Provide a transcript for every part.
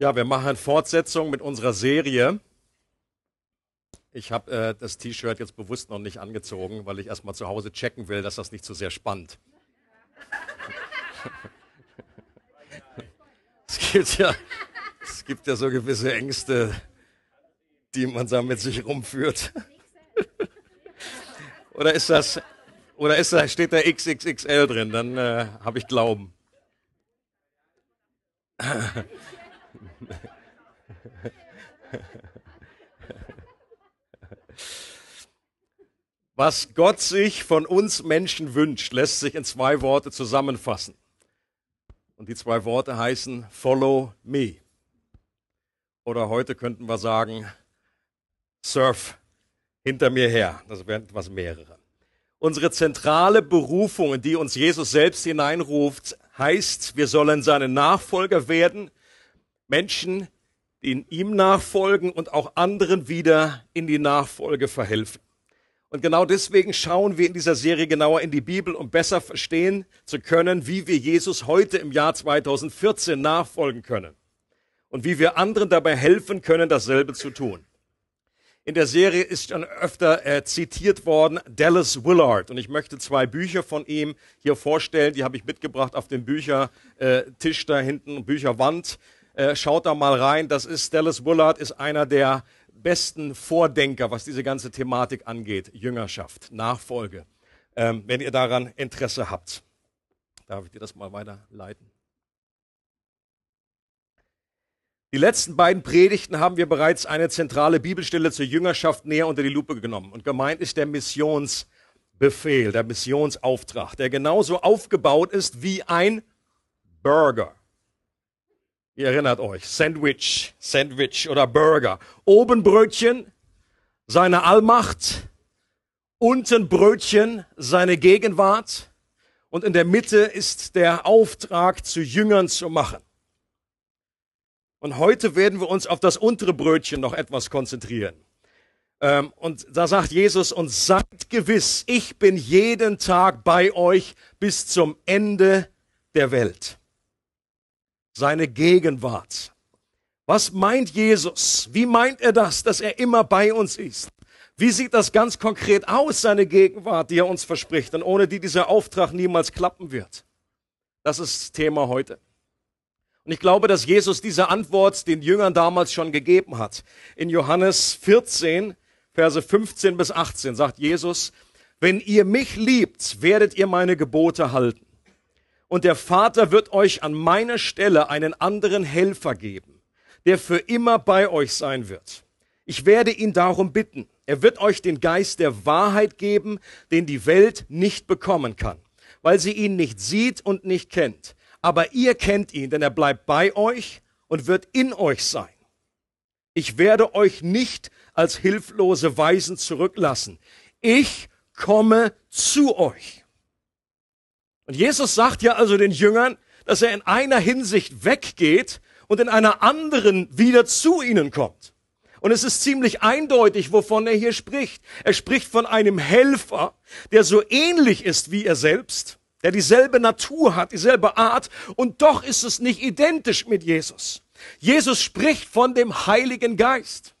Ja, wir machen Fortsetzung mit unserer Serie. Ich habe äh, das T-Shirt jetzt bewusst noch nicht angezogen, weil ich erstmal zu Hause checken will, dass das nicht zu sehr spannt. es, gibt ja, es gibt ja so gewisse Ängste, die man da mit sich rumführt. oder ist das, oder ist da, steht da XXXL drin? Dann äh, habe ich Glauben. Was Gott sich von uns Menschen wünscht, lässt sich in zwei Worte zusammenfassen. Und die zwei Worte heißen Follow me. Oder heute könnten wir sagen, Surf hinter mir her. Das wären etwas mehrere. Unsere zentrale Berufung, in die uns Jesus selbst hineinruft, heißt, wir sollen seine Nachfolger werden, Menschen, die in ihm nachfolgen und auch anderen wieder in die Nachfolge verhelfen. Und genau deswegen schauen wir in dieser Serie genauer in die Bibel, um besser verstehen zu können, wie wir Jesus heute im Jahr 2014 nachfolgen können und wie wir anderen dabei helfen können, dasselbe zu tun. In der Serie ist schon öfter äh, zitiert worden Dallas Willard und ich möchte zwei Bücher von ihm hier vorstellen. Die habe ich mitgebracht auf dem Büchertisch äh, da hinten, Bücherwand. Äh, schaut da mal rein. Das ist Dallas Willard, ist einer der besten Vordenker, was diese ganze Thematik angeht. Jüngerschaft, Nachfolge. Ähm, wenn ihr daran Interesse habt. Darf ich dir das mal weiterleiten? Die letzten beiden Predigten haben wir bereits eine zentrale Bibelstelle zur Jüngerschaft näher unter die Lupe genommen. Und gemeint ist der Missionsbefehl, der Missionsauftrag, der genauso aufgebaut ist wie ein Burger. Ihr erinnert euch, Sandwich, Sandwich oder Burger. Oben Brötchen, seine Allmacht, unten Brötchen, seine Gegenwart und in der Mitte ist der Auftrag, zu Jüngern zu machen. Und heute werden wir uns auf das untere Brötchen noch etwas konzentrieren. Ähm, und da sagt Jesus, und seid gewiss, ich bin jeden Tag bei euch bis zum Ende der Welt seine Gegenwart. Was meint Jesus? Wie meint er das, dass er immer bei uns ist? Wie sieht das ganz konkret aus, seine Gegenwart, die er uns verspricht und ohne die dieser Auftrag niemals klappen wird? Das ist Thema heute. Und ich glaube, dass Jesus diese Antwort den Jüngern damals schon gegeben hat. In Johannes 14, Verse 15 bis 18 sagt Jesus, wenn ihr mich liebt, werdet ihr meine Gebote halten. Und der Vater wird euch an meiner Stelle einen anderen Helfer geben, der für immer bei euch sein wird. Ich werde ihn darum bitten. Er wird euch den Geist der Wahrheit geben, den die Welt nicht bekommen kann, weil sie ihn nicht sieht und nicht kennt. Aber ihr kennt ihn, denn er bleibt bei euch und wird in euch sein. Ich werde euch nicht als hilflose Weisen zurücklassen. Ich komme zu euch. Und Jesus sagt ja also den Jüngern, dass er in einer Hinsicht weggeht und in einer anderen wieder zu ihnen kommt. Und es ist ziemlich eindeutig, wovon er hier spricht. Er spricht von einem Helfer, der so ähnlich ist wie er selbst, der dieselbe Natur hat, dieselbe Art, und doch ist es nicht identisch mit Jesus. Jesus spricht von dem Heiligen Geist,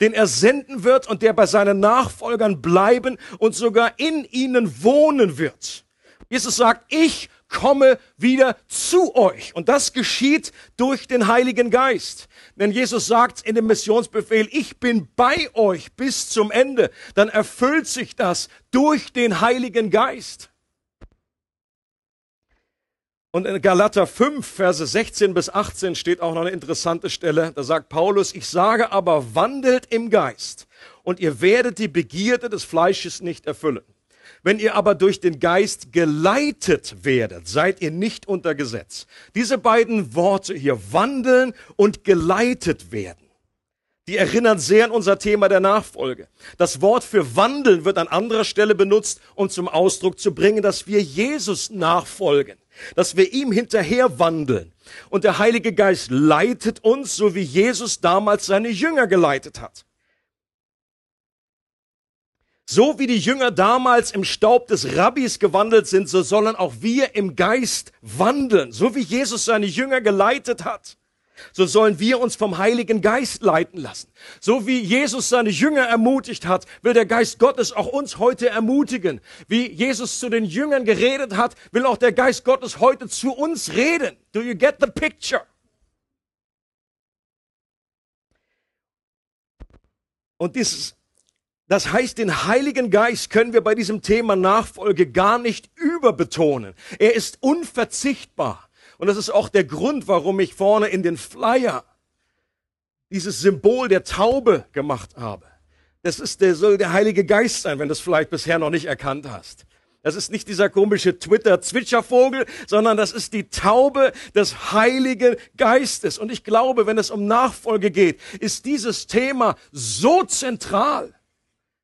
den er senden wird und der bei seinen Nachfolgern bleiben und sogar in ihnen wohnen wird. Jesus sagt, ich komme wieder zu euch. Und das geschieht durch den Heiligen Geist. Wenn Jesus sagt in dem Missionsbefehl, ich bin bei euch bis zum Ende, dann erfüllt sich das durch den Heiligen Geist. Und in Galater 5, Verse 16 bis 18 steht auch noch eine interessante Stelle. Da sagt Paulus, ich sage aber, wandelt im Geist und ihr werdet die Begierde des Fleisches nicht erfüllen. Wenn ihr aber durch den Geist geleitet werdet, seid ihr nicht unter Gesetz. Diese beiden Worte hier, wandeln und geleitet werden, die erinnern sehr an unser Thema der Nachfolge. Das Wort für wandeln wird an anderer Stelle benutzt, um zum Ausdruck zu bringen, dass wir Jesus nachfolgen, dass wir ihm hinterher wandeln. Und der Heilige Geist leitet uns, so wie Jesus damals seine Jünger geleitet hat. So wie die Jünger damals im Staub des Rabbis gewandelt sind, so sollen auch wir im Geist wandeln, so wie Jesus seine Jünger geleitet hat. so sollen wir uns vom Heiligen Geist leiten lassen. So wie Jesus seine Jünger ermutigt hat, will der Geist Gottes auch uns heute ermutigen. Wie Jesus zu den Jüngern geredet hat, will auch der Geist Gottes heute zu uns reden. Do you get the picture? Und dieses, das heißt, den Heiligen Geist können wir bei diesem Thema Nachfolge gar nicht überbetonen. Er ist unverzichtbar. Und das ist auch der Grund, warum ich vorne in den Flyer dieses Symbol der Taube gemacht habe. Das ist der, soll der Heilige Geist sein, wenn du es vielleicht bisher noch nicht erkannt hast. Das ist nicht dieser komische Twitter-Zwitschervogel, sondern das ist die Taube des Heiligen Geistes. Und ich glaube, wenn es um Nachfolge geht, ist dieses Thema so zentral.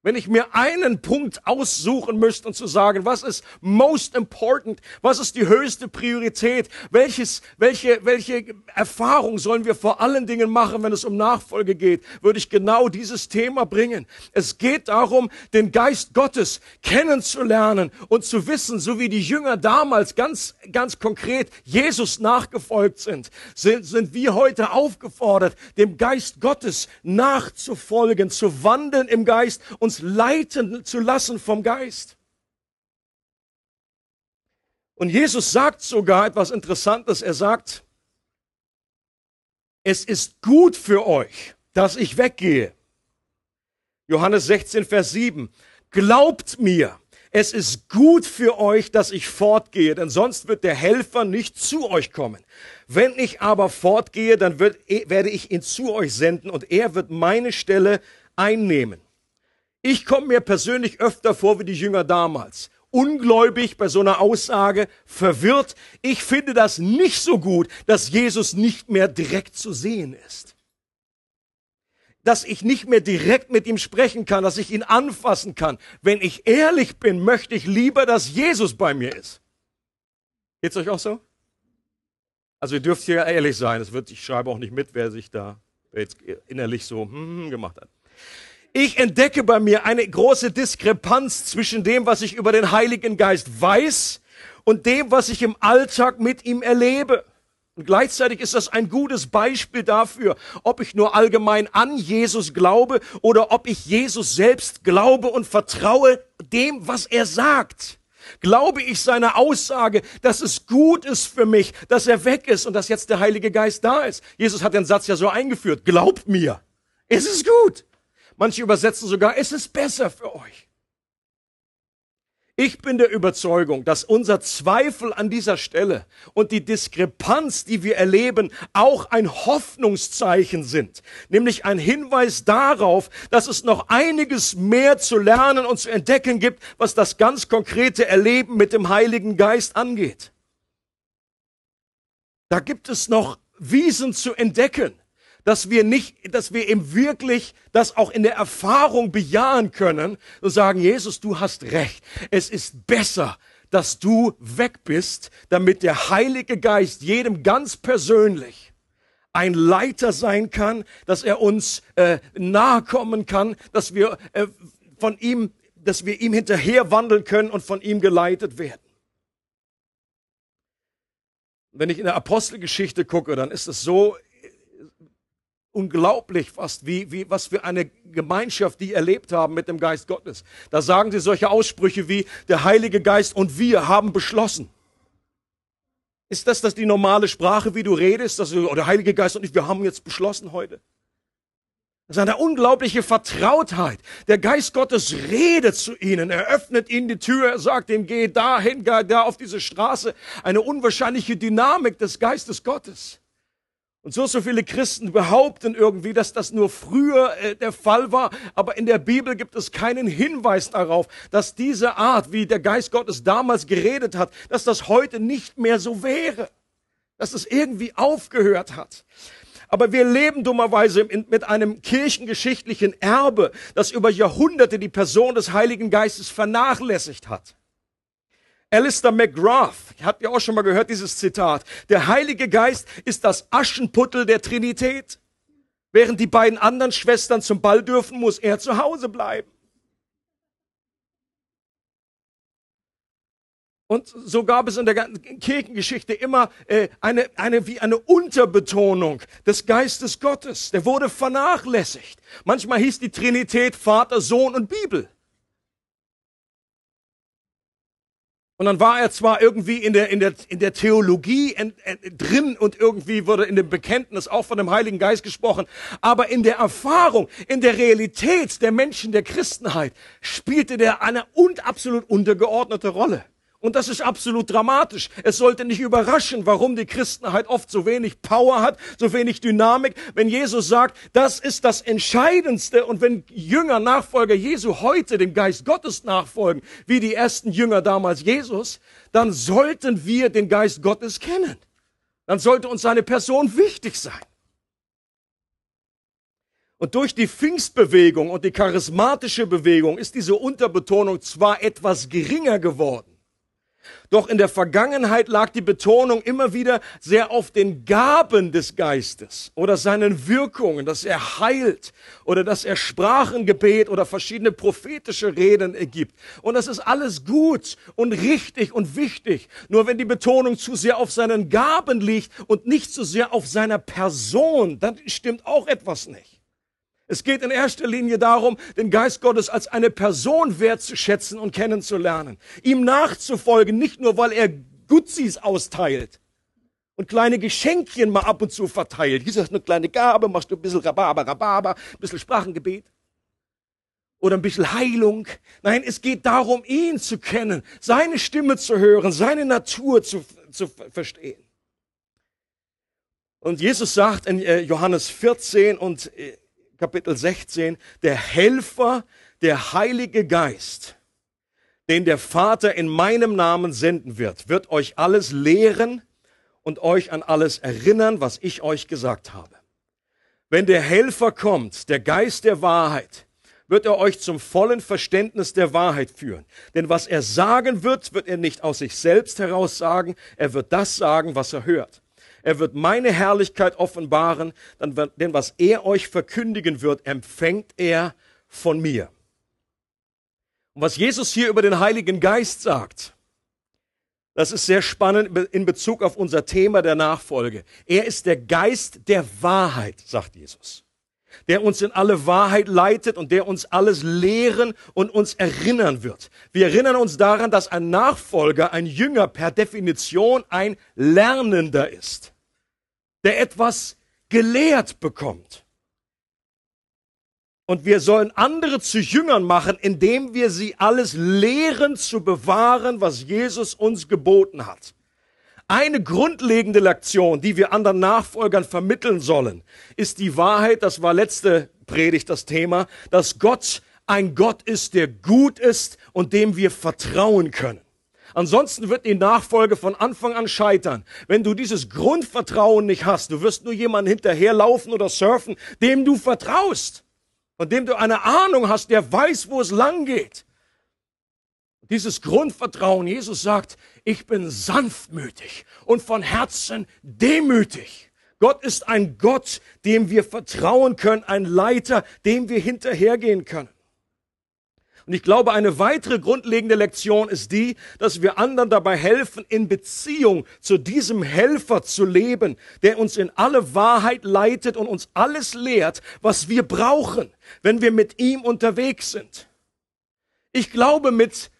Wenn ich mir einen Punkt aussuchen müsste und zu sagen, was ist most important, was ist die höchste Priorität, welches, welche, welche Erfahrung sollen wir vor allen Dingen machen, wenn es um Nachfolge geht, würde ich genau dieses Thema bringen. Es geht darum, den Geist Gottes kennenzulernen und zu wissen, so wie die Jünger damals ganz, ganz konkret Jesus nachgefolgt sind, sind, sind wir heute aufgefordert, dem Geist Gottes nachzufolgen, zu wandeln im Geist und uns leiten zu lassen vom Geist. Und Jesus sagt sogar etwas Interessantes. Er sagt, es ist gut für euch, dass ich weggehe. Johannes 16, Vers 7. Glaubt mir, es ist gut für euch, dass ich fortgehe, denn sonst wird der Helfer nicht zu euch kommen. Wenn ich aber fortgehe, dann wird, werde ich ihn zu euch senden und er wird meine Stelle einnehmen. Ich komme mir persönlich öfter vor wie die Jünger damals. Ungläubig bei so einer Aussage, verwirrt. Ich finde das nicht so gut, dass Jesus nicht mehr direkt zu sehen ist. Dass ich nicht mehr direkt mit ihm sprechen kann, dass ich ihn anfassen kann. Wenn ich ehrlich bin, möchte ich lieber, dass Jesus bei mir ist. Geht's euch auch so? Also ihr dürft hier ehrlich sein. Es wird, ich schreibe auch nicht mit, wer sich da jetzt innerlich so hm, gemacht hat ich entdecke bei mir eine große Diskrepanz zwischen dem, was ich über den Heiligen Geist weiß und dem, was ich im Alltag mit ihm erlebe. Und gleichzeitig ist das ein gutes Beispiel dafür, ob ich nur allgemein an Jesus glaube oder ob ich Jesus selbst glaube und vertraue dem, was er sagt. Glaube ich seiner Aussage, dass es gut ist für mich, dass er weg ist und dass jetzt der Heilige Geist da ist. Jesus hat den Satz ja so eingeführt. Glaubt mir. Es ist gut. Manche übersetzen sogar, es ist besser für euch. Ich bin der Überzeugung, dass unser Zweifel an dieser Stelle und die Diskrepanz, die wir erleben, auch ein Hoffnungszeichen sind, nämlich ein Hinweis darauf, dass es noch einiges mehr zu lernen und zu entdecken gibt, was das ganz konkrete Erleben mit dem Heiligen Geist angeht. Da gibt es noch Wiesen zu entdecken dass wir nicht, dass wir eben wirklich das auch in der Erfahrung bejahen können und sagen, Jesus, du hast recht. Es ist besser, dass du weg bist, damit der Heilige Geist jedem ganz persönlich ein Leiter sein kann, dass er uns äh, nahe kommen kann, dass wir äh, von ihm, dass wir ihm hinterher wandeln können und von ihm geleitet werden. Wenn ich in der Apostelgeschichte gucke, dann ist es so, unglaublich fast, wie, wie, was für eine Gemeinschaft die erlebt haben mit dem Geist Gottes. Da sagen sie solche Aussprüche wie, der Heilige Geist und wir haben beschlossen. Ist das das die normale Sprache, wie du redest? Dass du, oh, der Heilige Geist und ich, wir haben jetzt beschlossen heute. Das ist eine unglaubliche Vertrautheit. Der Geist Gottes redet zu ihnen. Er öffnet ihnen die Tür. Er sagt ihnen, geh dahin, geh da auf diese Straße. Eine unwahrscheinliche Dynamik des Geistes Gottes. Und so, so viele Christen behaupten irgendwie, dass das nur früher äh, der Fall war, aber in der Bibel gibt es keinen Hinweis darauf, dass diese Art, wie der Geist Gottes damals geredet hat, dass das heute nicht mehr so wäre, dass es irgendwie aufgehört hat. Aber wir leben dummerweise mit einem kirchengeschichtlichen Erbe, das über Jahrhunderte die Person des Heiligen Geistes vernachlässigt hat. Alistair McGrath, habt ihr auch schon mal gehört, dieses Zitat. Der Heilige Geist ist das Aschenputtel der Trinität. Während die beiden anderen Schwestern zum Ball dürfen, muss er zu Hause bleiben. Und so gab es in der ganzen Kirchengeschichte immer äh, eine, eine, wie eine Unterbetonung des Geistes Gottes. Der wurde vernachlässigt. Manchmal hieß die Trinität Vater, Sohn und Bibel. Und dann war er zwar irgendwie in der, in der, in der Theologie ent, ent, drin und irgendwie wurde in dem Bekenntnis auch von dem Heiligen Geist gesprochen, aber in der Erfahrung, in der Realität der Menschen der Christenheit spielte der eine und absolut untergeordnete Rolle. Und das ist absolut dramatisch. Es sollte nicht überraschen, warum die Christenheit oft so wenig Power hat, so wenig Dynamik, wenn Jesus sagt, das ist das Entscheidendste. Und wenn Jünger, Nachfolger Jesu heute dem Geist Gottes nachfolgen, wie die ersten Jünger damals Jesus, dann sollten wir den Geist Gottes kennen. Dann sollte uns seine Person wichtig sein. Und durch die Pfingstbewegung und die charismatische Bewegung ist diese Unterbetonung zwar etwas geringer geworden, doch in der Vergangenheit lag die Betonung immer wieder sehr auf den Gaben des Geistes oder seinen Wirkungen, dass er heilt oder dass er Sprachengebet oder verschiedene prophetische Reden ergibt. Und das ist alles gut und richtig und wichtig. Nur wenn die Betonung zu sehr auf seinen Gaben liegt und nicht zu sehr auf seiner Person, dann stimmt auch etwas nicht. Es geht in erster Linie darum, den Geist Gottes als eine Person wertzuschätzen und kennenzulernen. Ihm nachzufolgen, nicht nur, weil er Gutsis austeilt und kleine Geschenkchen mal ab und zu verteilt. Hier ist eine kleine Gabe, machst du ein bisschen Rhabarber, Rhabarber, ein bisschen Sprachengebet oder ein bisschen Heilung. Nein, es geht darum, ihn zu kennen, seine Stimme zu hören, seine Natur zu, zu verstehen. Und Jesus sagt in äh, Johannes 14 und äh, Kapitel 16, der Helfer, der Heilige Geist, den der Vater in meinem Namen senden wird, wird euch alles lehren und euch an alles erinnern, was ich euch gesagt habe. Wenn der Helfer kommt, der Geist der Wahrheit, wird er euch zum vollen Verständnis der Wahrheit führen. Denn was er sagen wird, wird er nicht aus sich selbst heraus sagen, er wird das sagen, was er hört. Er wird meine Herrlichkeit offenbaren, denn was er euch verkündigen wird, empfängt er von mir. Und was Jesus hier über den Heiligen Geist sagt, das ist sehr spannend in Bezug auf unser Thema der Nachfolge. Er ist der Geist der Wahrheit, sagt Jesus, der uns in alle Wahrheit leitet und der uns alles lehren und uns erinnern wird. Wir erinnern uns daran, dass ein Nachfolger, ein Jünger per Definition ein Lernender ist der etwas gelehrt bekommt. Und wir sollen andere zu Jüngern machen, indem wir sie alles lehren zu bewahren, was Jesus uns geboten hat. Eine grundlegende Lektion, die wir anderen Nachfolgern vermitteln sollen, ist die Wahrheit, das war letzte Predigt das Thema, dass Gott ein Gott ist, der gut ist und dem wir vertrauen können. Ansonsten wird die Nachfolge von Anfang an scheitern. Wenn du dieses Grundvertrauen nicht hast, du wirst nur jemanden hinterherlaufen oder surfen, dem du vertraust, von dem du eine Ahnung hast, der weiß, wo es lang geht. Dieses Grundvertrauen, Jesus sagt, ich bin sanftmütig und von Herzen demütig. Gott ist ein Gott, dem wir vertrauen können, ein Leiter, dem wir hinterhergehen können. Und ich glaube, eine weitere grundlegende Lektion ist die, dass wir anderen dabei helfen, in Beziehung zu diesem Helfer zu leben, der uns in alle Wahrheit leitet und uns alles lehrt, was wir brauchen, wenn wir mit ihm unterwegs sind. Ich glaube mit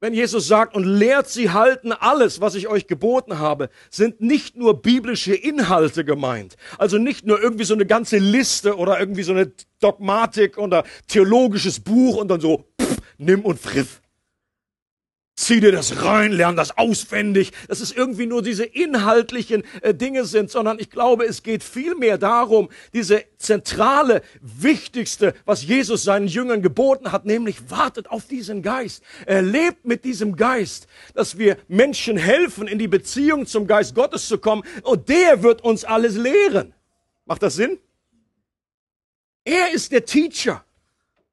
wenn Jesus sagt, und lehrt sie halten alles, was ich euch geboten habe, sind nicht nur biblische Inhalte gemeint. Also nicht nur irgendwie so eine ganze Liste oder irgendwie so eine Dogmatik oder theologisches Buch und dann so, pff, nimm und friff. Zieh dir das rein, lern das auswendig, dass es irgendwie nur diese inhaltlichen äh, Dinge sind, sondern ich glaube, es geht vielmehr darum, diese zentrale, wichtigste, was Jesus seinen Jüngern geboten hat, nämlich wartet auf diesen Geist. Er lebt mit diesem Geist, dass wir Menschen helfen, in die Beziehung zum Geist Gottes zu kommen und der wird uns alles lehren. Macht das Sinn? Er ist der Teacher.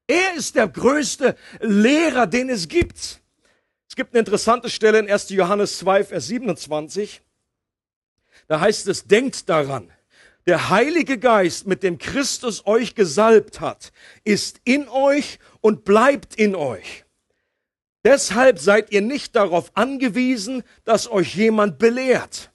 Er ist der größte Lehrer, den es gibt. Es gibt eine interessante Stelle in 1. Johannes 2, Vers 27. Da heißt es, denkt daran, der Heilige Geist, mit dem Christus euch gesalbt hat, ist in euch und bleibt in euch. Deshalb seid ihr nicht darauf angewiesen, dass euch jemand belehrt.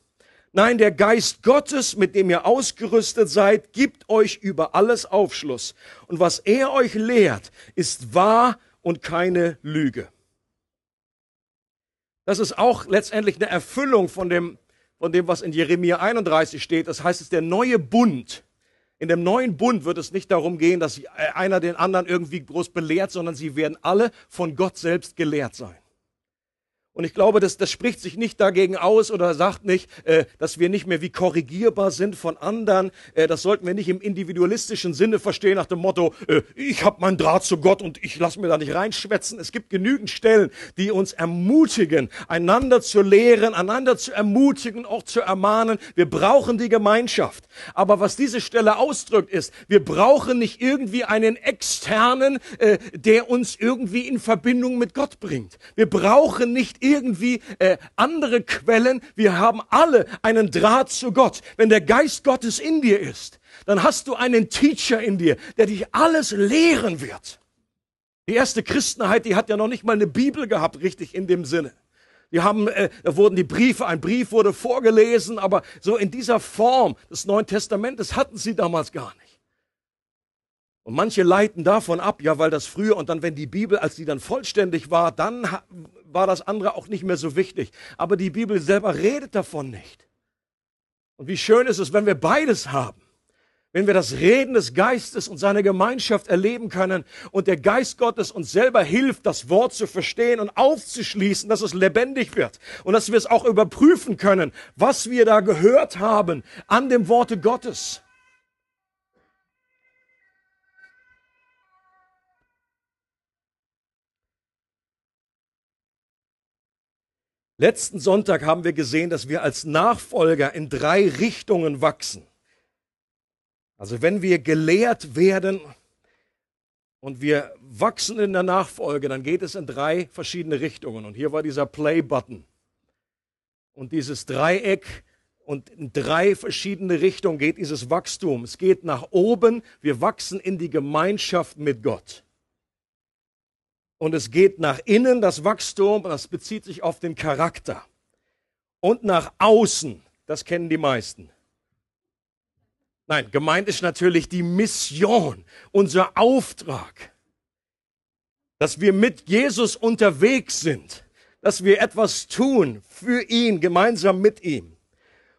Nein, der Geist Gottes, mit dem ihr ausgerüstet seid, gibt euch über alles Aufschluss. Und was er euch lehrt, ist wahr und keine Lüge. Das ist auch letztendlich eine Erfüllung von dem, von dem, was in Jeremia 31 steht. Das heißt, es ist der neue Bund. In dem neuen Bund wird es nicht darum gehen, dass einer den anderen irgendwie groß belehrt, sondern sie werden alle von Gott selbst gelehrt sein. Und ich glaube, das, das spricht sich nicht dagegen aus oder sagt nicht, äh, dass wir nicht mehr wie korrigierbar sind von anderen. Äh, das sollten wir nicht im individualistischen Sinne verstehen nach dem Motto, äh, ich habe meinen Draht zu Gott und ich lasse mir da nicht reinschwätzen. Es gibt genügend Stellen, die uns ermutigen, einander zu lehren, einander zu ermutigen, auch zu ermahnen. Wir brauchen die Gemeinschaft. Aber was diese Stelle ausdrückt, ist, wir brauchen nicht irgendwie einen externen, äh, der uns irgendwie in Verbindung mit Gott bringt. Wir brauchen nicht irgendwie äh, andere Quellen. Wir haben alle einen Draht zu Gott. Wenn der Geist Gottes in dir ist, dann hast du einen Teacher in dir, der dich alles lehren wird. Die erste Christenheit, die hat ja noch nicht mal eine Bibel gehabt, richtig in dem Sinne. Die haben, äh, da wurden die Briefe, ein Brief wurde vorgelesen, aber so in dieser Form des Neuen Testamentes hatten sie damals gar nicht. Und manche leiten davon ab, ja, weil das früher und dann, wenn die Bibel, als die dann vollständig war, dann war das andere auch nicht mehr so wichtig. Aber die Bibel selber redet davon nicht. Und wie schön ist es, wenn wir beides haben. Wenn wir das Reden des Geistes und seine Gemeinschaft erleben können und der Geist Gottes uns selber hilft, das Wort zu verstehen und aufzuschließen, dass es lebendig wird und dass wir es auch überprüfen können, was wir da gehört haben an dem Worte Gottes. Letzten Sonntag haben wir gesehen, dass wir als Nachfolger in drei Richtungen wachsen. Also wenn wir gelehrt werden und wir wachsen in der Nachfolge, dann geht es in drei verschiedene Richtungen. Und hier war dieser Play-Button. Und dieses Dreieck und in drei verschiedene Richtungen geht dieses Wachstum. Es geht nach oben, wir wachsen in die Gemeinschaft mit Gott und es geht nach innen, das Wachstum, das bezieht sich auf den Charakter. Und nach außen, das kennen die meisten. Nein, gemeint ist natürlich die Mission, unser Auftrag, dass wir mit Jesus unterwegs sind, dass wir etwas tun für ihn, gemeinsam mit ihm.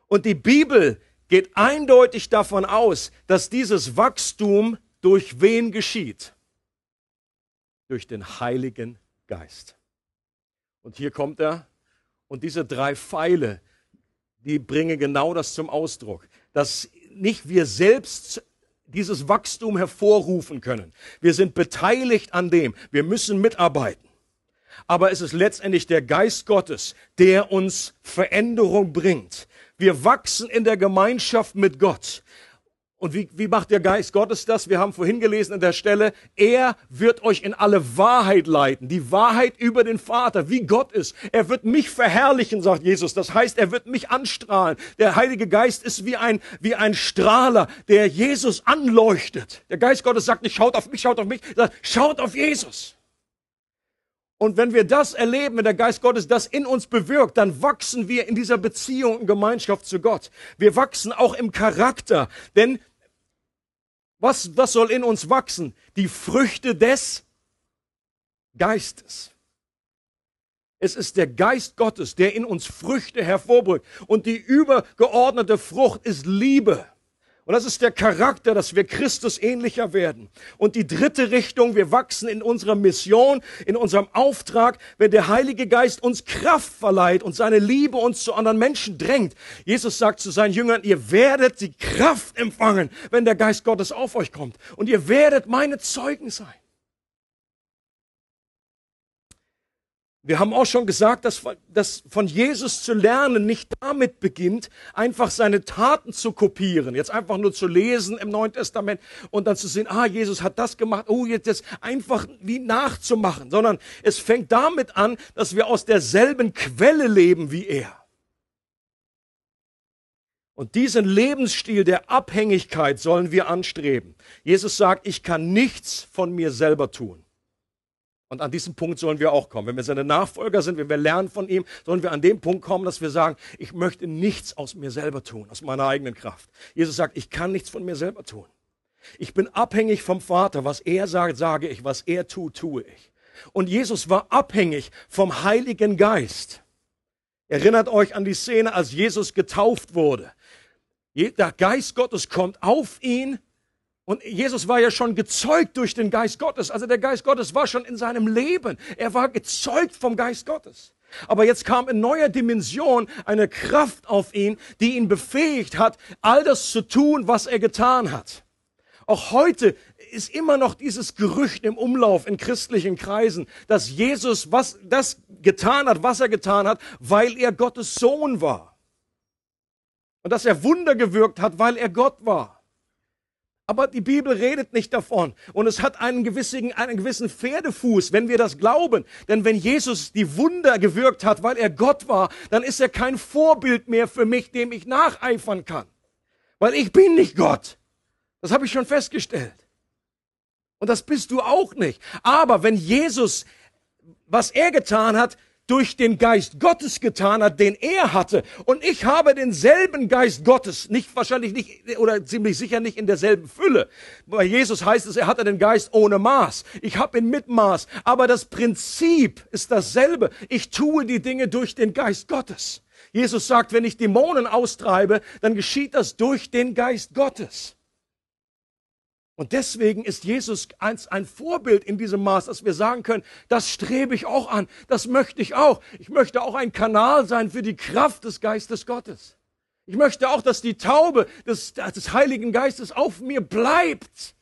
Und die Bibel geht eindeutig davon aus, dass dieses Wachstum durch wen geschieht? Durch den Heiligen Geist. Und hier kommt er. Und diese drei Pfeile, die bringen genau das zum Ausdruck, dass nicht wir selbst dieses Wachstum hervorrufen können. Wir sind beteiligt an dem. Wir müssen mitarbeiten. Aber es ist letztendlich der Geist Gottes, der uns Veränderung bringt. Wir wachsen in der Gemeinschaft mit Gott. Und wie, wie macht der Geist Gottes das? Wir haben vorhin gelesen an der Stelle, er wird euch in alle Wahrheit leiten. Die Wahrheit über den Vater, wie Gott ist. Er wird mich verherrlichen, sagt Jesus. Das heißt, er wird mich anstrahlen. Der Heilige Geist ist wie ein, wie ein Strahler, der Jesus anleuchtet. Der Geist Gottes sagt nicht, schaut auf mich, schaut auf mich, sagt, schaut auf Jesus. Und wenn wir das erleben, wenn der Geist Gottes das in uns bewirkt, dann wachsen wir in dieser Beziehung und Gemeinschaft zu Gott. Wir wachsen auch im Charakter, denn was, was soll in uns wachsen? Die Früchte des Geistes. Es ist der Geist Gottes, der in uns Früchte hervorbringt. Und die übergeordnete Frucht ist Liebe. Und das ist der Charakter, dass wir Christus ähnlicher werden. Und die dritte Richtung, wir wachsen in unserer Mission, in unserem Auftrag, wenn der Heilige Geist uns Kraft verleiht und seine Liebe uns zu anderen Menschen drängt. Jesus sagt zu seinen Jüngern, ihr werdet die Kraft empfangen, wenn der Geist Gottes auf euch kommt. Und ihr werdet meine Zeugen sein. Wir haben auch schon gesagt, dass, dass von Jesus zu lernen nicht damit beginnt, einfach seine Taten zu kopieren, jetzt einfach nur zu lesen im Neuen Testament und dann zu sehen, ah, Jesus hat das gemacht, oh, jetzt das einfach wie nachzumachen, sondern es fängt damit an, dass wir aus derselben Quelle leben wie er. Und diesen Lebensstil der Abhängigkeit sollen wir anstreben. Jesus sagt, ich kann nichts von mir selber tun. Und an diesen Punkt sollen wir auch kommen. Wenn wir seine Nachfolger sind, wenn wir lernen von ihm, sollen wir an dem Punkt kommen, dass wir sagen, ich möchte nichts aus mir selber tun, aus meiner eigenen Kraft. Jesus sagt, ich kann nichts von mir selber tun. Ich bin abhängig vom Vater. Was er sagt, sage ich. Was er tut, tue ich. Und Jesus war abhängig vom Heiligen Geist. Erinnert euch an die Szene, als Jesus getauft wurde. Der Geist Gottes kommt auf ihn und Jesus war ja schon gezeugt durch den Geist Gottes. Also der Geist Gottes war schon in seinem Leben. Er war gezeugt vom Geist Gottes. Aber jetzt kam in neuer Dimension eine Kraft auf ihn, die ihn befähigt hat, all das zu tun, was er getan hat. Auch heute ist immer noch dieses Gerücht im Umlauf in christlichen Kreisen, dass Jesus was, das getan hat, was er getan hat, weil er Gottes Sohn war. Und dass er Wunder gewirkt hat, weil er Gott war. Aber die Bibel redet nicht davon. Und es hat einen gewissen, einen gewissen Pferdefuß, wenn wir das glauben. Denn wenn Jesus die Wunder gewirkt hat, weil er Gott war, dann ist er kein Vorbild mehr für mich, dem ich nacheifern kann. Weil ich bin nicht Gott. Das habe ich schon festgestellt. Und das bist du auch nicht. Aber wenn Jesus, was er getan hat, durch den Geist Gottes getan hat, den er hatte. Und ich habe denselben Geist Gottes, nicht wahrscheinlich nicht oder ziemlich sicher nicht in derselben Fülle. Bei Jesus heißt es, er hatte den Geist ohne Maß. Ich habe ihn mit Maß. Aber das Prinzip ist dasselbe. Ich tue die Dinge durch den Geist Gottes. Jesus sagt, wenn ich Dämonen austreibe, dann geschieht das durch den Geist Gottes. Und deswegen ist Jesus eins ein Vorbild in diesem Maß, dass wir sagen können, das strebe ich auch an, das möchte ich auch. Ich möchte auch ein Kanal sein für die Kraft des Geistes Gottes. Ich möchte auch, dass die Taube des, des Heiligen Geistes auf mir bleibt.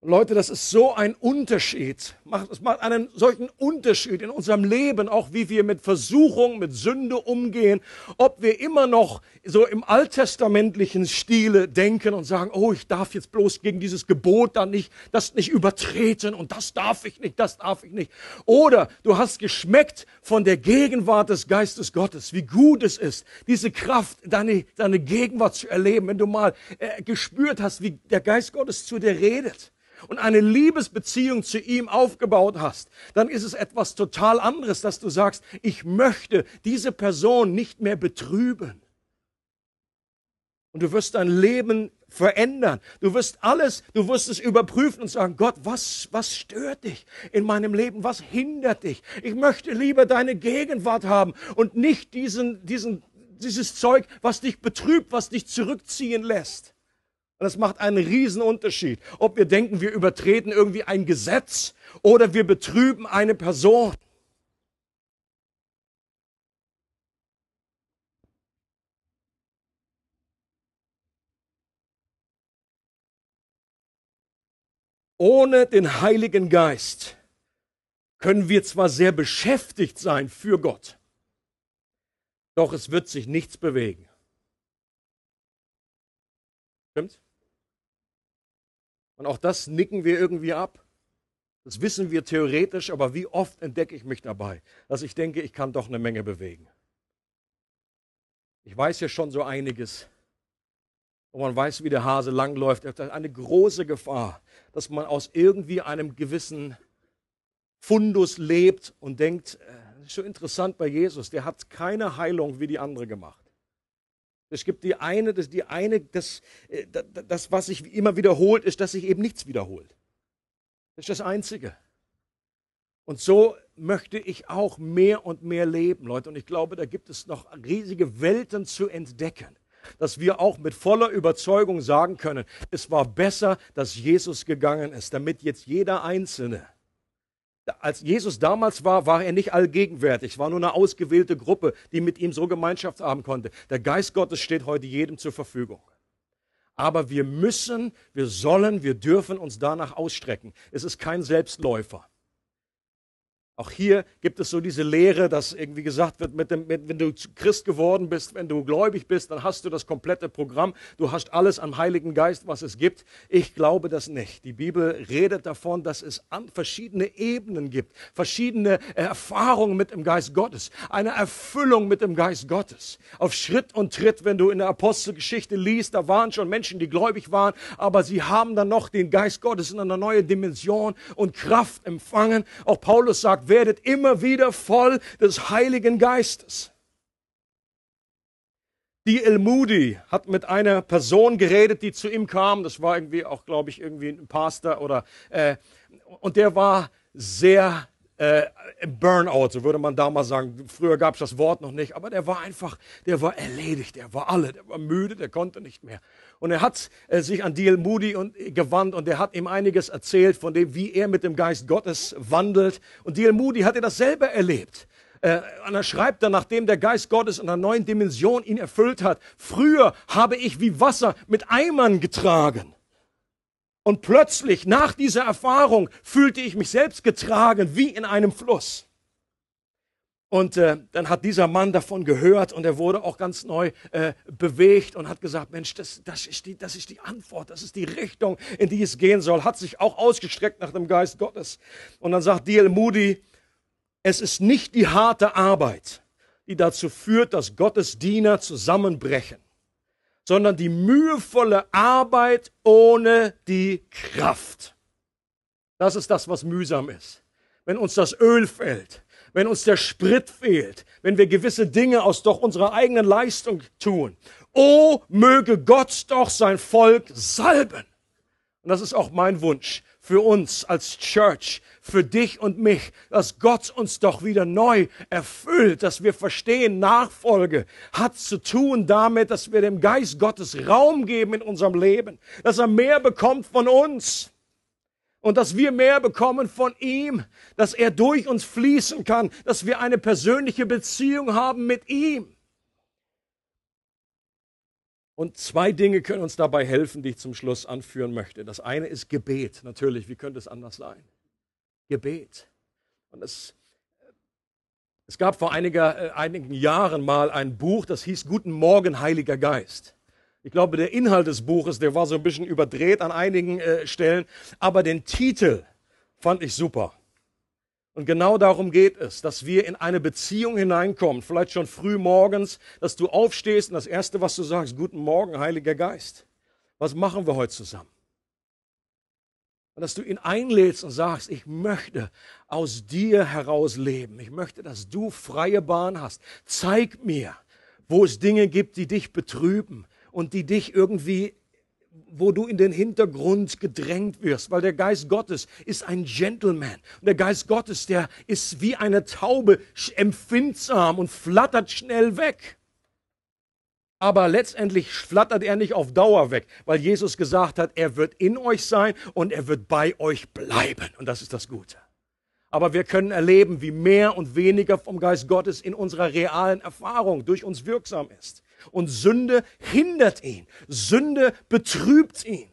Leute, das ist so ein Unterschied. Es macht einen solchen Unterschied in unserem Leben, auch wie wir mit Versuchung, mit Sünde umgehen. Ob wir immer noch so im alttestamentlichen Stile denken und sagen, oh, ich darf jetzt bloß gegen dieses Gebot da nicht, das nicht übertreten und das darf ich nicht, das darf ich nicht. Oder du hast geschmeckt von der Gegenwart des Geistes Gottes, wie gut es ist, diese Kraft, deine, deine Gegenwart zu erleben, wenn du mal äh, gespürt hast, wie der Geist Gottes zu dir redet und eine Liebesbeziehung zu ihm aufgebaut hast, dann ist es etwas total anderes, dass du sagst, ich möchte diese Person nicht mehr betrüben. Und du wirst dein Leben verändern. Du wirst alles, du wirst es überprüfen und sagen, Gott, was, was stört dich in meinem Leben? Was hindert dich? Ich möchte lieber deine Gegenwart haben und nicht diesen, diesen, dieses Zeug, was dich betrübt, was dich zurückziehen lässt. Und das macht einen riesen Unterschied, ob wir denken, wir übertreten irgendwie ein Gesetz oder wir betrüben eine Person. Ohne den Heiligen Geist können wir zwar sehr beschäftigt sein für Gott, doch es wird sich nichts bewegen. Stimmt's? Und auch das nicken wir irgendwie ab. Das wissen wir theoretisch, aber wie oft entdecke ich mich dabei, dass ich denke, ich kann doch eine Menge bewegen. Ich weiß ja schon so einiges. Und man weiß, wie der Hase langläuft. Es ist eine große Gefahr, dass man aus irgendwie einem gewissen Fundus lebt und denkt, äh, das ist so interessant bei Jesus, der hat keine Heilung wie die andere gemacht. Es gibt die eine, das, die eine, das, äh, das, was sich immer wiederholt, ist, dass sich eben nichts wiederholt. Das ist das Einzige. Und so möchte ich auch mehr und mehr leben, Leute. Und ich glaube, da gibt es noch riesige Welten zu entdecken, dass wir auch mit voller Überzeugung sagen können, es war besser, dass Jesus gegangen ist, damit jetzt jeder Einzelne als Jesus damals war, war er nicht allgegenwärtig. War nur eine ausgewählte Gruppe, die mit ihm so Gemeinschaft haben konnte. Der Geist Gottes steht heute jedem zur Verfügung. Aber wir müssen, wir sollen, wir dürfen uns danach ausstrecken. Es ist kein Selbstläufer. Auch hier gibt es so diese Lehre, dass irgendwie gesagt wird, mit dem, mit, wenn du Christ geworden bist, wenn du gläubig bist, dann hast du das komplette Programm. Du hast alles am Heiligen Geist, was es gibt. Ich glaube das nicht. Die Bibel redet davon, dass es verschiedene Ebenen gibt, verschiedene Erfahrungen mit dem Geist Gottes, eine Erfüllung mit dem Geist Gottes. Auf Schritt und Tritt, wenn du in der Apostelgeschichte liest, da waren schon Menschen, die gläubig waren, aber sie haben dann noch den Geist Gottes in einer neuen Dimension und Kraft empfangen. Auch Paulus sagt, werdet immer wieder voll des Heiligen Geistes. Die El Moody hat mit einer Person geredet, die zu ihm kam. Das war irgendwie auch, glaube ich, irgendwie ein Pastor oder äh, und der war sehr äh, Burnout, so würde man damals sagen. Früher gab es das Wort noch nicht, aber der war einfach, der war erledigt, der war alle, der war müde, der konnte nicht mehr. Und er hat äh, sich an D.L. Moody und, äh, gewandt und er hat ihm einiges erzählt von dem, wie er mit dem Geist Gottes wandelt. Und D.L. Moody hatte das selber erlebt. Äh, und er schreibt dann, nachdem der Geist Gottes in einer neuen Dimension ihn erfüllt hat, früher habe ich wie Wasser mit Eimern getragen. Und plötzlich, nach dieser Erfahrung, fühlte ich mich selbst getragen wie in einem Fluss. Und äh, dann hat dieser Mann davon gehört und er wurde auch ganz neu äh, bewegt und hat gesagt, Mensch, das, das, ist die, das ist die Antwort, das ist die Richtung, in die es gehen soll. Hat sich auch ausgestreckt nach dem Geist Gottes. Und dann sagt D.L. Moody, es ist nicht die harte Arbeit, die dazu führt, dass Gottes Diener zusammenbrechen, sondern die mühevolle Arbeit ohne die Kraft. Das ist das, was mühsam ist. Wenn uns das Öl fällt, wenn uns der Sprit fehlt, wenn wir gewisse Dinge aus doch unserer eigenen Leistung tun. Oh, möge Gott doch sein Volk salben. Und das ist auch mein Wunsch für uns als Church, für dich und mich, dass Gott uns doch wieder neu erfüllt, dass wir verstehen, Nachfolge hat zu tun damit, dass wir dem Geist Gottes Raum geben in unserem Leben, dass er mehr bekommt von uns und dass wir mehr bekommen von ihm, dass er durch uns fließen kann, dass wir eine persönliche Beziehung haben mit ihm. Und zwei Dinge können uns dabei helfen, die ich zum Schluss anführen möchte. Das eine ist Gebet, natürlich, wie könnte es anders sein? Gebet. Und es, es gab vor einiger, äh, einigen Jahren mal ein Buch, das hieß Guten Morgen, Heiliger Geist. Ich glaube, der Inhalt des Buches, der war so ein bisschen überdreht an einigen äh, Stellen, aber den Titel fand ich super. Und genau darum geht es, dass wir in eine Beziehung hineinkommen, vielleicht schon früh morgens, dass du aufstehst und das Erste, was du sagst, guten Morgen, Heiliger Geist. Was machen wir heute zusammen? Und dass du ihn einlädst und sagst, ich möchte aus dir heraus leben. Ich möchte, dass du freie Bahn hast. Zeig mir, wo es Dinge gibt, die dich betrüben und die dich irgendwie, wo du in den Hintergrund gedrängt wirst, weil der Geist Gottes ist ein Gentleman. Und der Geist Gottes, der ist wie eine Taube, empfindsam und flattert schnell weg. Aber letztendlich flattert er nicht auf Dauer weg, weil Jesus gesagt hat, er wird in euch sein und er wird bei euch bleiben. Und das ist das Gute. Aber wir können erleben, wie mehr und weniger vom Geist Gottes in unserer realen Erfahrung durch uns wirksam ist. Und Sünde hindert ihn. Sünde betrübt ihn.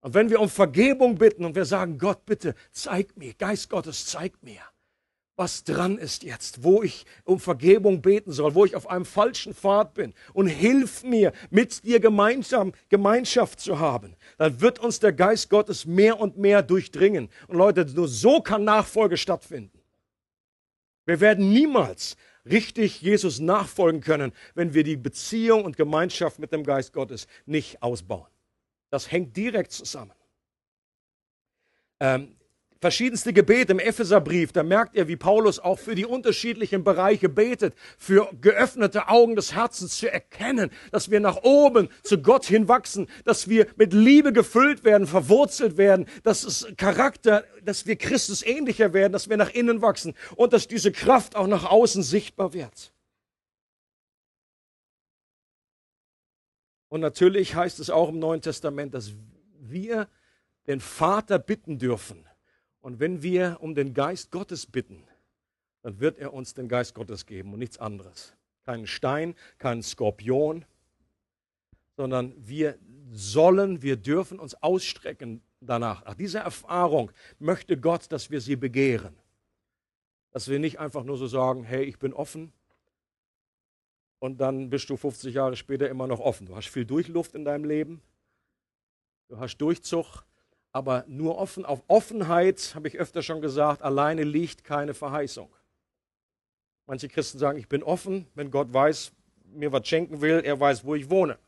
Und wenn wir um Vergebung bitten und wir sagen, Gott, bitte, zeig mir, Geist Gottes, zeig mir, was dran ist jetzt, wo ich um Vergebung beten soll, wo ich auf einem falschen Pfad bin und hilf mir, mit dir gemeinsam Gemeinschaft zu haben, dann wird uns der Geist Gottes mehr und mehr durchdringen. Und Leute, nur so kann Nachfolge stattfinden. Wir werden niemals richtig Jesus nachfolgen können, wenn wir die Beziehung und Gemeinschaft mit dem Geist Gottes nicht ausbauen. Das hängt direkt zusammen. Ähm, verschiedenste Gebete im Epheserbrief, da merkt ihr, wie Paulus auch für die unterschiedlichen Bereiche betet, für geöffnete Augen des Herzens zu erkennen, dass wir nach oben zu Gott hinwachsen, dass wir mit Liebe gefüllt werden, verwurzelt werden, dass es Charakter, dass wir Christus ähnlicher werden, dass wir nach innen wachsen und dass diese Kraft auch nach außen sichtbar wird. Und natürlich heißt es auch im Neuen Testament, dass wir den Vater bitten dürfen, und wenn wir um den Geist Gottes bitten, dann wird er uns den Geist Gottes geben und nichts anderes. Keinen Stein, keinen Skorpion, sondern wir sollen, wir dürfen uns ausstrecken danach. Nach dieser Erfahrung möchte Gott, dass wir sie begehren. Dass wir nicht einfach nur so sagen, hey, ich bin offen und dann bist du 50 Jahre später immer noch offen. Du hast viel Durchluft in deinem Leben, du hast Durchzug, aber nur offen. Auf Offenheit, habe ich öfter schon gesagt, alleine liegt keine Verheißung. Manche Christen sagen, ich bin offen, wenn Gott weiß, mir was schenken will, er weiß, wo ich wohne.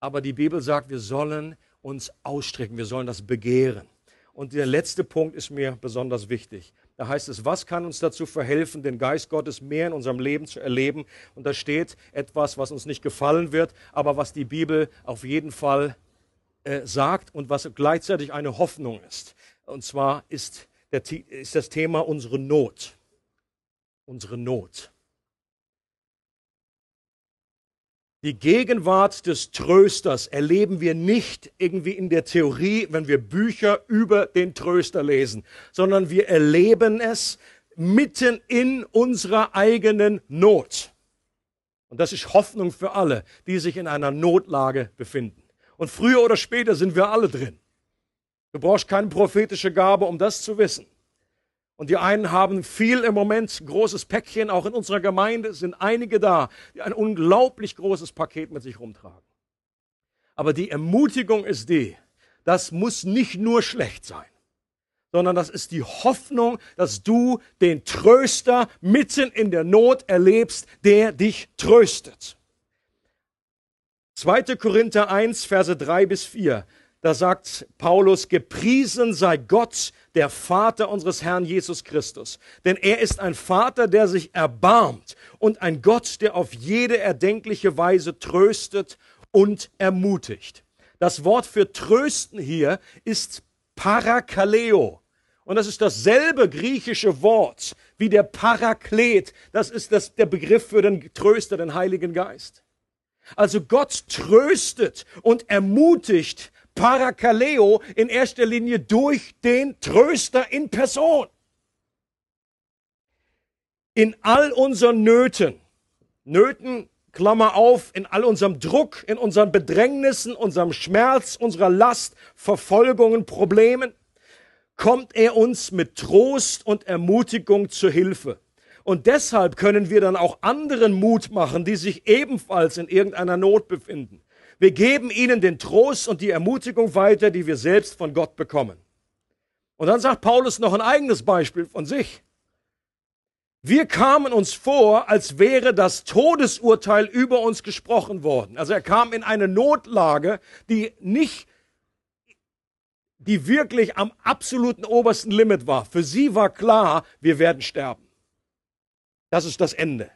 Aber die Bibel sagt, wir sollen uns ausstrecken, wir sollen das begehren. Und der letzte Punkt ist mir besonders wichtig. Da heißt es, was kann uns dazu verhelfen, den Geist Gottes mehr in unserem Leben zu erleben? Und da steht etwas, was uns nicht gefallen wird, aber was die Bibel auf jeden Fall äh, sagt und was gleichzeitig eine Hoffnung ist. Und zwar ist, der, ist das Thema unsere Not. Unsere Not. Die Gegenwart des Trösters erleben wir nicht irgendwie in der Theorie, wenn wir Bücher über den Tröster lesen, sondern wir erleben es mitten in unserer eigenen Not. Und das ist Hoffnung für alle, die sich in einer Notlage befinden. Und früher oder später sind wir alle drin. Du brauchst keine prophetische Gabe, um das zu wissen. Und die einen haben viel im Moment, großes Päckchen, auch in unserer Gemeinde sind einige da, die ein unglaublich großes Paket mit sich rumtragen. Aber die Ermutigung ist die, das muss nicht nur schlecht sein, sondern das ist die Hoffnung, dass du den Tröster mitten in der Not erlebst, der dich tröstet. 2. Korinther 1, Verse 3 bis 4. Da sagt Paulus, gepriesen sei Gott, der Vater unseres Herrn Jesus Christus. Denn er ist ein Vater, der sich erbarmt und ein Gott, der auf jede erdenkliche Weise tröstet und ermutigt. Das Wort für trösten hier ist Parakaleo. Und das ist dasselbe griechische Wort wie der Paraklet. Das ist das, der Begriff für den Tröster, den Heiligen Geist. Also Gott tröstet und ermutigt Parakaleo in erster Linie durch den Tröster in Person. In all unseren Nöten, Nöten, Klammer auf, in all unserem Druck, in unseren Bedrängnissen, unserem Schmerz, unserer Last, Verfolgungen, Problemen, kommt er uns mit Trost und Ermutigung zu Hilfe. Und deshalb können wir dann auch anderen Mut machen, die sich ebenfalls in irgendeiner Not befinden. Wir geben ihnen den Trost und die Ermutigung weiter, die wir selbst von Gott bekommen. Und dann sagt Paulus noch ein eigenes Beispiel von sich. Wir kamen uns vor, als wäre das Todesurteil über uns gesprochen worden. Also er kam in eine Notlage, die nicht, die wirklich am absoluten obersten Limit war. Für sie war klar, wir werden sterben. Das ist das Ende.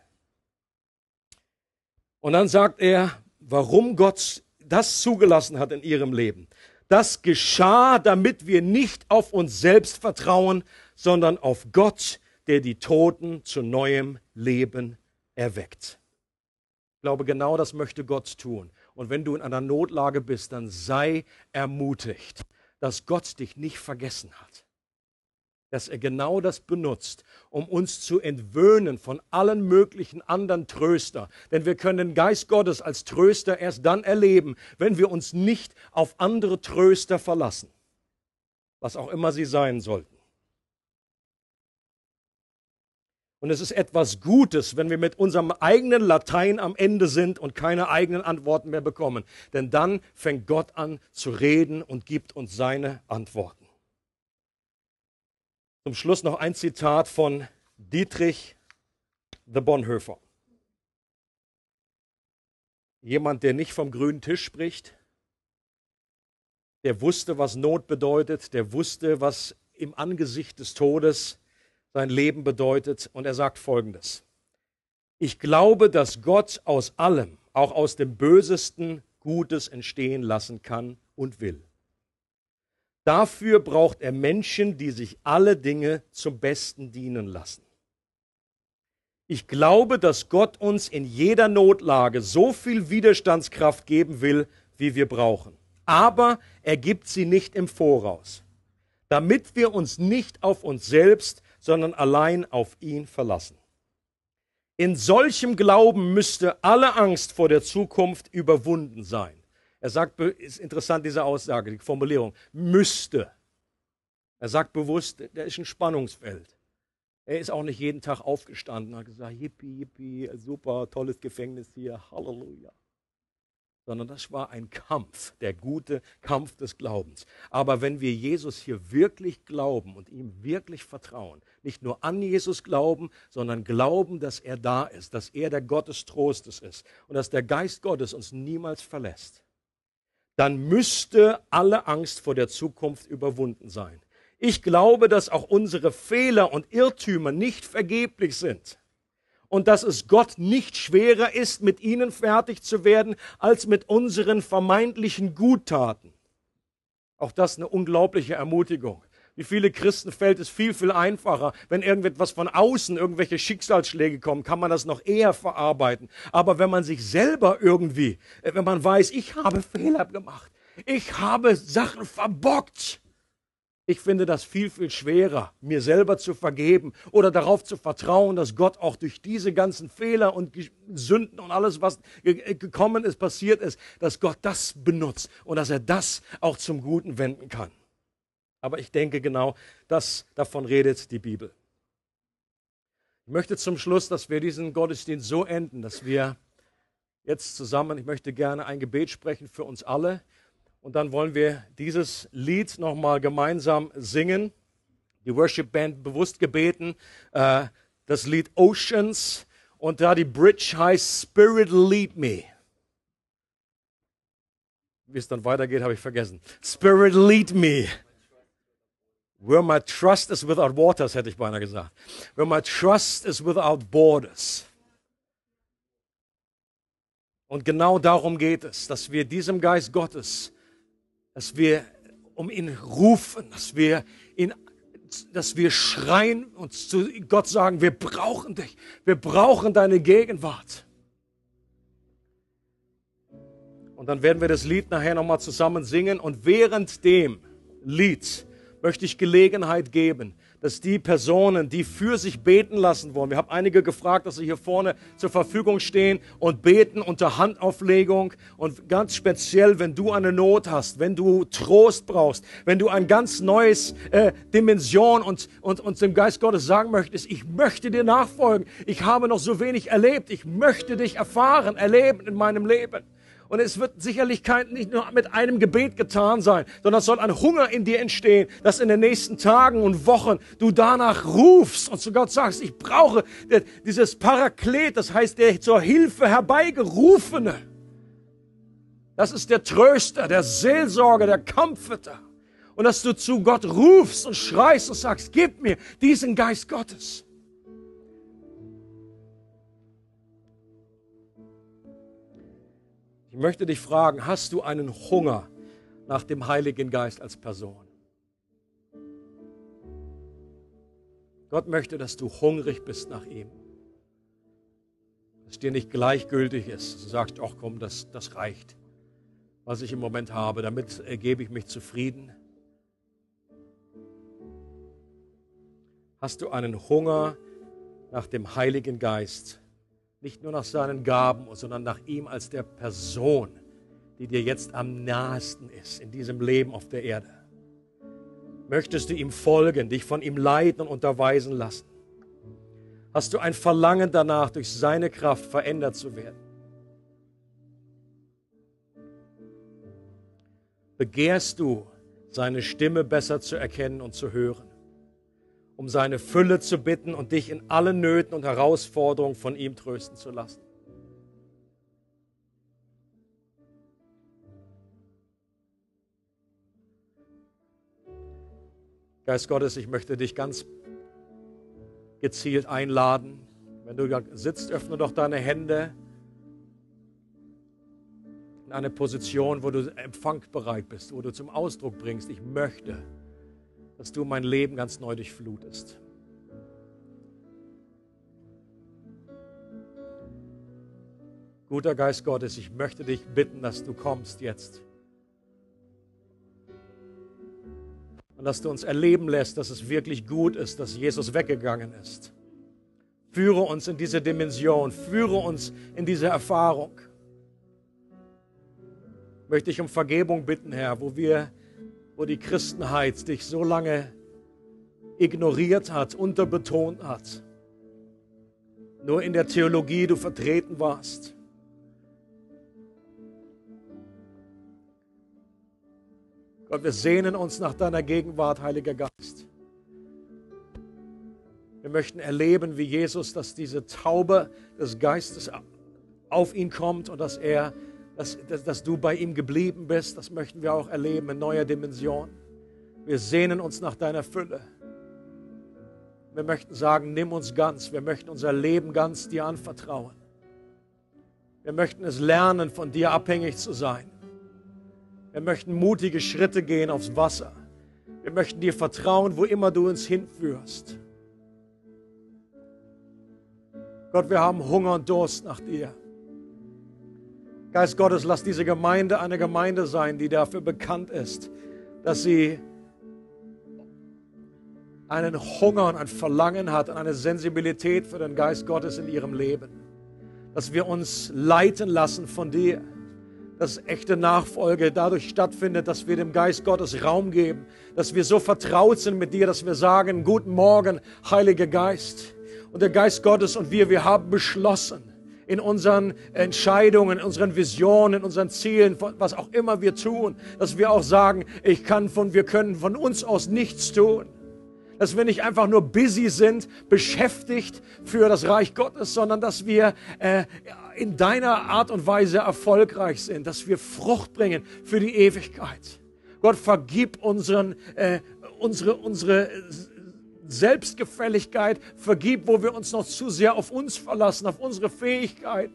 Und dann sagt er, warum Gott das zugelassen hat in ihrem Leben. Das geschah, damit wir nicht auf uns selbst vertrauen, sondern auf Gott, der die Toten zu neuem Leben erweckt. Ich glaube, genau das möchte Gott tun. Und wenn du in einer Notlage bist, dann sei ermutigt, dass Gott dich nicht vergessen hat dass er genau das benutzt, um uns zu entwöhnen von allen möglichen anderen Tröster. Denn wir können den Geist Gottes als Tröster erst dann erleben, wenn wir uns nicht auf andere Tröster verlassen, was auch immer sie sein sollten. Und es ist etwas Gutes, wenn wir mit unserem eigenen Latein am Ende sind und keine eigenen Antworten mehr bekommen. Denn dann fängt Gott an zu reden und gibt uns seine Antworten. Zum Schluss noch ein Zitat von Dietrich de Bonhoeffer. Jemand, der nicht vom grünen Tisch spricht, der wusste, was Not bedeutet, der wusste, was im Angesicht des Todes sein Leben bedeutet. Und er sagt Folgendes. Ich glaube, dass Gott aus allem, auch aus dem Bösesten, Gutes entstehen lassen kann und will. Dafür braucht er Menschen, die sich alle Dinge zum Besten dienen lassen. Ich glaube, dass Gott uns in jeder Notlage so viel Widerstandskraft geben will, wie wir brauchen. Aber er gibt sie nicht im Voraus, damit wir uns nicht auf uns selbst, sondern allein auf ihn verlassen. In solchem Glauben müsste alle Angst vor der Zukunft überwunden sein. Er sagt, ist interessant diese Aussage, die Formulierung, müsste. Er sagt bewusst, der ist ein Spannungsfeld. Er ist auch nicht jeden Tag aufgestanden und hat gesagt, yippie, yippie, super, tolles Gefängnis hier, Halleluja sondern das war ein Kampf, der gute Kampf des Glaubens. Aber wenn wir Jesus hier wirklich glauben und ihm wirklich vertrauen, nicht nur an Jesus glauben, sondern glauben, dass er da ist, dass er der Gott des Trostes ist und dass der Geist Gottes uns niemals verlässt, dann müsste alle Angst vor der Zukunft überwunden sein. Ich glaube, dass auch unsere Fehler und Irrtümer nicht vergeblich sind und dass es Gott nicht schwerer ist, mit ihnen fertig zu werden, als mit unseren vermeintlichen Guttaten. Auch das eine unglaubliche Ermutigung. Wie viele Christen fällt es viel, viel einfacher, wenn irgendetwas von außen, irgendwelche Schicksalsschläge kommen, kann man das noch eher verarbeiten. Aber wenn man sich selber irgendwie, äh, wenn man weiß, ich habe Fehler gemacht, ich habe Sachen verbockt, ich finde das viel, viel schwerer, mir selber zu vergeben oder darauf zu vertrauen, dass Gott auch durch diese ganzen Fehler und Sünden und alles, was äh, gekommen ist, passiert ist, dass Gott das benutzt und dass er das auch zum Guten wenden kann. Aber ich denke genau, das, davon redet die Bibel. Ich möchte zum Schluss, dass wir diesen Gottesdienst so enden, dass wir jetzt zusammen, ich möchte gerne ein Gebet sprechen für uns alle. Und dann wollen wir dieses Lied nochmal gemeinsam singen. Die Worship Band bewusst gebeten. Äh, das Lied Oceans. Und da die Bridge heißt Spirit Lead Me. Wie es dann weitergeht, habe ich vergessen. Spirit Lead Me. Where my trust is without waters, hätte ich beinahe gesagt. Where my trust is without borders. Und genau darum geht es, dass wir diesem Geist Gottes dass wir um ihn rufen, dass wir ihn dass wir schreien und zu Gott sagen, wir brauchen dich, wir brauchen deine Gegenwart. Und dann werden wir das Lied nachher nochmal zusammen singen und während dem Lied möchte ich Gelegenheit geben, dass die Personen, die für sich beten lassen wollen, wir haben einige gefragt, dass sie hier vorne zur Verfügung stehen und beten unter Handauflegung. Und ganz speziell, wenn du eine Not hast, wenn du Trost brauchst, wenn du ein ganz neues äh, Dimension und, und, und dem Geist Gottes sagen möchtest, ich möchte dir nachfolgen, ich habe noch so wenig erlebt, ich möchte dich erfahren, erleben in meinem Leben und es wird sicherlich kein, nicht nur mit einem Gebet getan sein, sondern es soll ein Hunger in dir entstehen, dass in den nächsten Tagen und Wochen du danach rufst und zu Gott sagst, ich brauche dieses Paraklet, das heißt der zur Hilfe herbeigerufene. Das ist der Tröster, der Seelsorger, der Comforter. Und dass du zu Gott rufst und schreist und sagst, gib mir diesen Geist Gottes. Ich möchte dich fragen, hast du einen Hunger nach dem Heiligen Geist als Person? Gott möchte, dass du hungrig bist nach ihm. Dass dir nicht gleichgültig ist. Du sagst, ach komm, das, das reicht, was ich im Moment habe. Damit ergebe ich mich zufrieden. Hast du einen Hunger nach dem Heiligen Geist? Nicht nur nach seinen Gaben, sondern nach ihm als der Person, die dir jetzt am nahesten ist in diesem Leben auf der Erde. Möchtest du ihm folgen, dich von ihm leiten und unterweisen lassen? Hast du ein Verlangen danach, durch seine Kraft verändert zu werden? Begehrst du, seine Stimme besser zu erkennen und zu hören? Um seine Fülle zu bitten und dich in allen Nöten und Herausforderungen von ihm trösten zu lassen. Geist Gottes, ich möchte dich ganz gezielt einladen. Wenn du sitzt, öffne doch deine Hände in eine Position, wo du empfangbereit bist, wo du zum Ausdruck bringst, ich möchte dass du mein Leben ganz neu durchflutest. Guter Geist Gottes, ich möchte dich bitten, dass du kommst jetzt. Und dass du uns erleben lässt, dass es wirklich gut ist, dass Jesus weggegangen ist. Führe uns in diese Dimension, führe uns in diese Erfahrung. Möchte ich um Vergebung bitten, Herr, wo wir wo die Christenheit dich so lange ignoriert hat, unterbetont hat. Nur in der Theologie du vertreten warst. Gott, wir sehnen uns nach deiner Gegenwart, Heiliger Geist. Wir möchten erleben, wie Jesus, dass diese Taube des Geistes auf ihn kommt und dass er, dass, dass, dass du bei ihm geblieben bist. Das möchten wir auch erleben in neuer Dimension. Wir sehnen uns nach deiner Fülle. Wir möchten sagen, nimm uns ganz. Wir möchten unser Leben ganz dir anvertrauen. Wir möchten es lernen, von dir abhängig zu sein. Wir möchten mutige Schritte gehen aufs Wasser. Wir möchten dir vertrauen, wo immer du uns hinführst. Gott, wir haben Hunger und Durst nach dir. Geist Gottes, lass diese Gemeinde eine Gemeinde sein, die dafür bekannt ist, dass sie einen Hunger und ein Verlangen hat und eine Sensibilität für den Geist Gottes in ihrem Leben. Dass wir uns leiten lassen von dir. Dass echte Nachfolge dadurch stattfindet, dass wir dem Geist Gottes Raum geben. Dass wir so vertraut sind mit dir, dass wir sagen, guten Morgen, Heiliger Geist. Und der Geist Gottes und wir, wir haben beschlossen, in unseren Entscheidungen, in unseren Visionen, in unseren Zielen, was auch immer wir tun, dass wir auch sagen, ich kann von, wir können von uns aus nichts tun. Dass wir nicht einfach nur busy sind, beschäftigt für das Reich Gottes, sondern dass wir äh, in deiner Art und Weise erfolgreich sind, dass wir Frucht bringen für die Ewigkeit. Gott vergib unseren, äh, unsere, unsere Selbstgefälligkeit, vergib, wo wir uns noch zu sehr auf uns verlassen, auf unsere Fähigkeiten,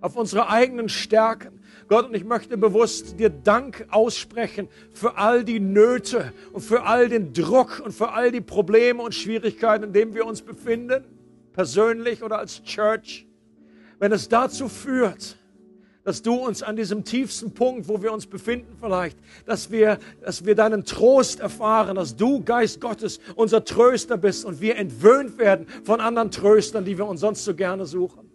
auf unsere eigenen Stärken. Gott, und ich möchte bewusst dir Dank aussprechen für all die Nöte und für all den Druck und für all die Probleme und Schwierigkeiten, in denen wir uns befinden, persönlich oder als Church. Wenn es dazu führt, dass du uns an diesem tiefsten Punkt, wo wir uns befinden vielleicht, dass wir, dass wir deinen Trost erfahren, dass du, Geist Gottes, unser Tröster bist und wir entwöhnt werden von anderen Tröstern, die wir uns sonst so gerne suchen.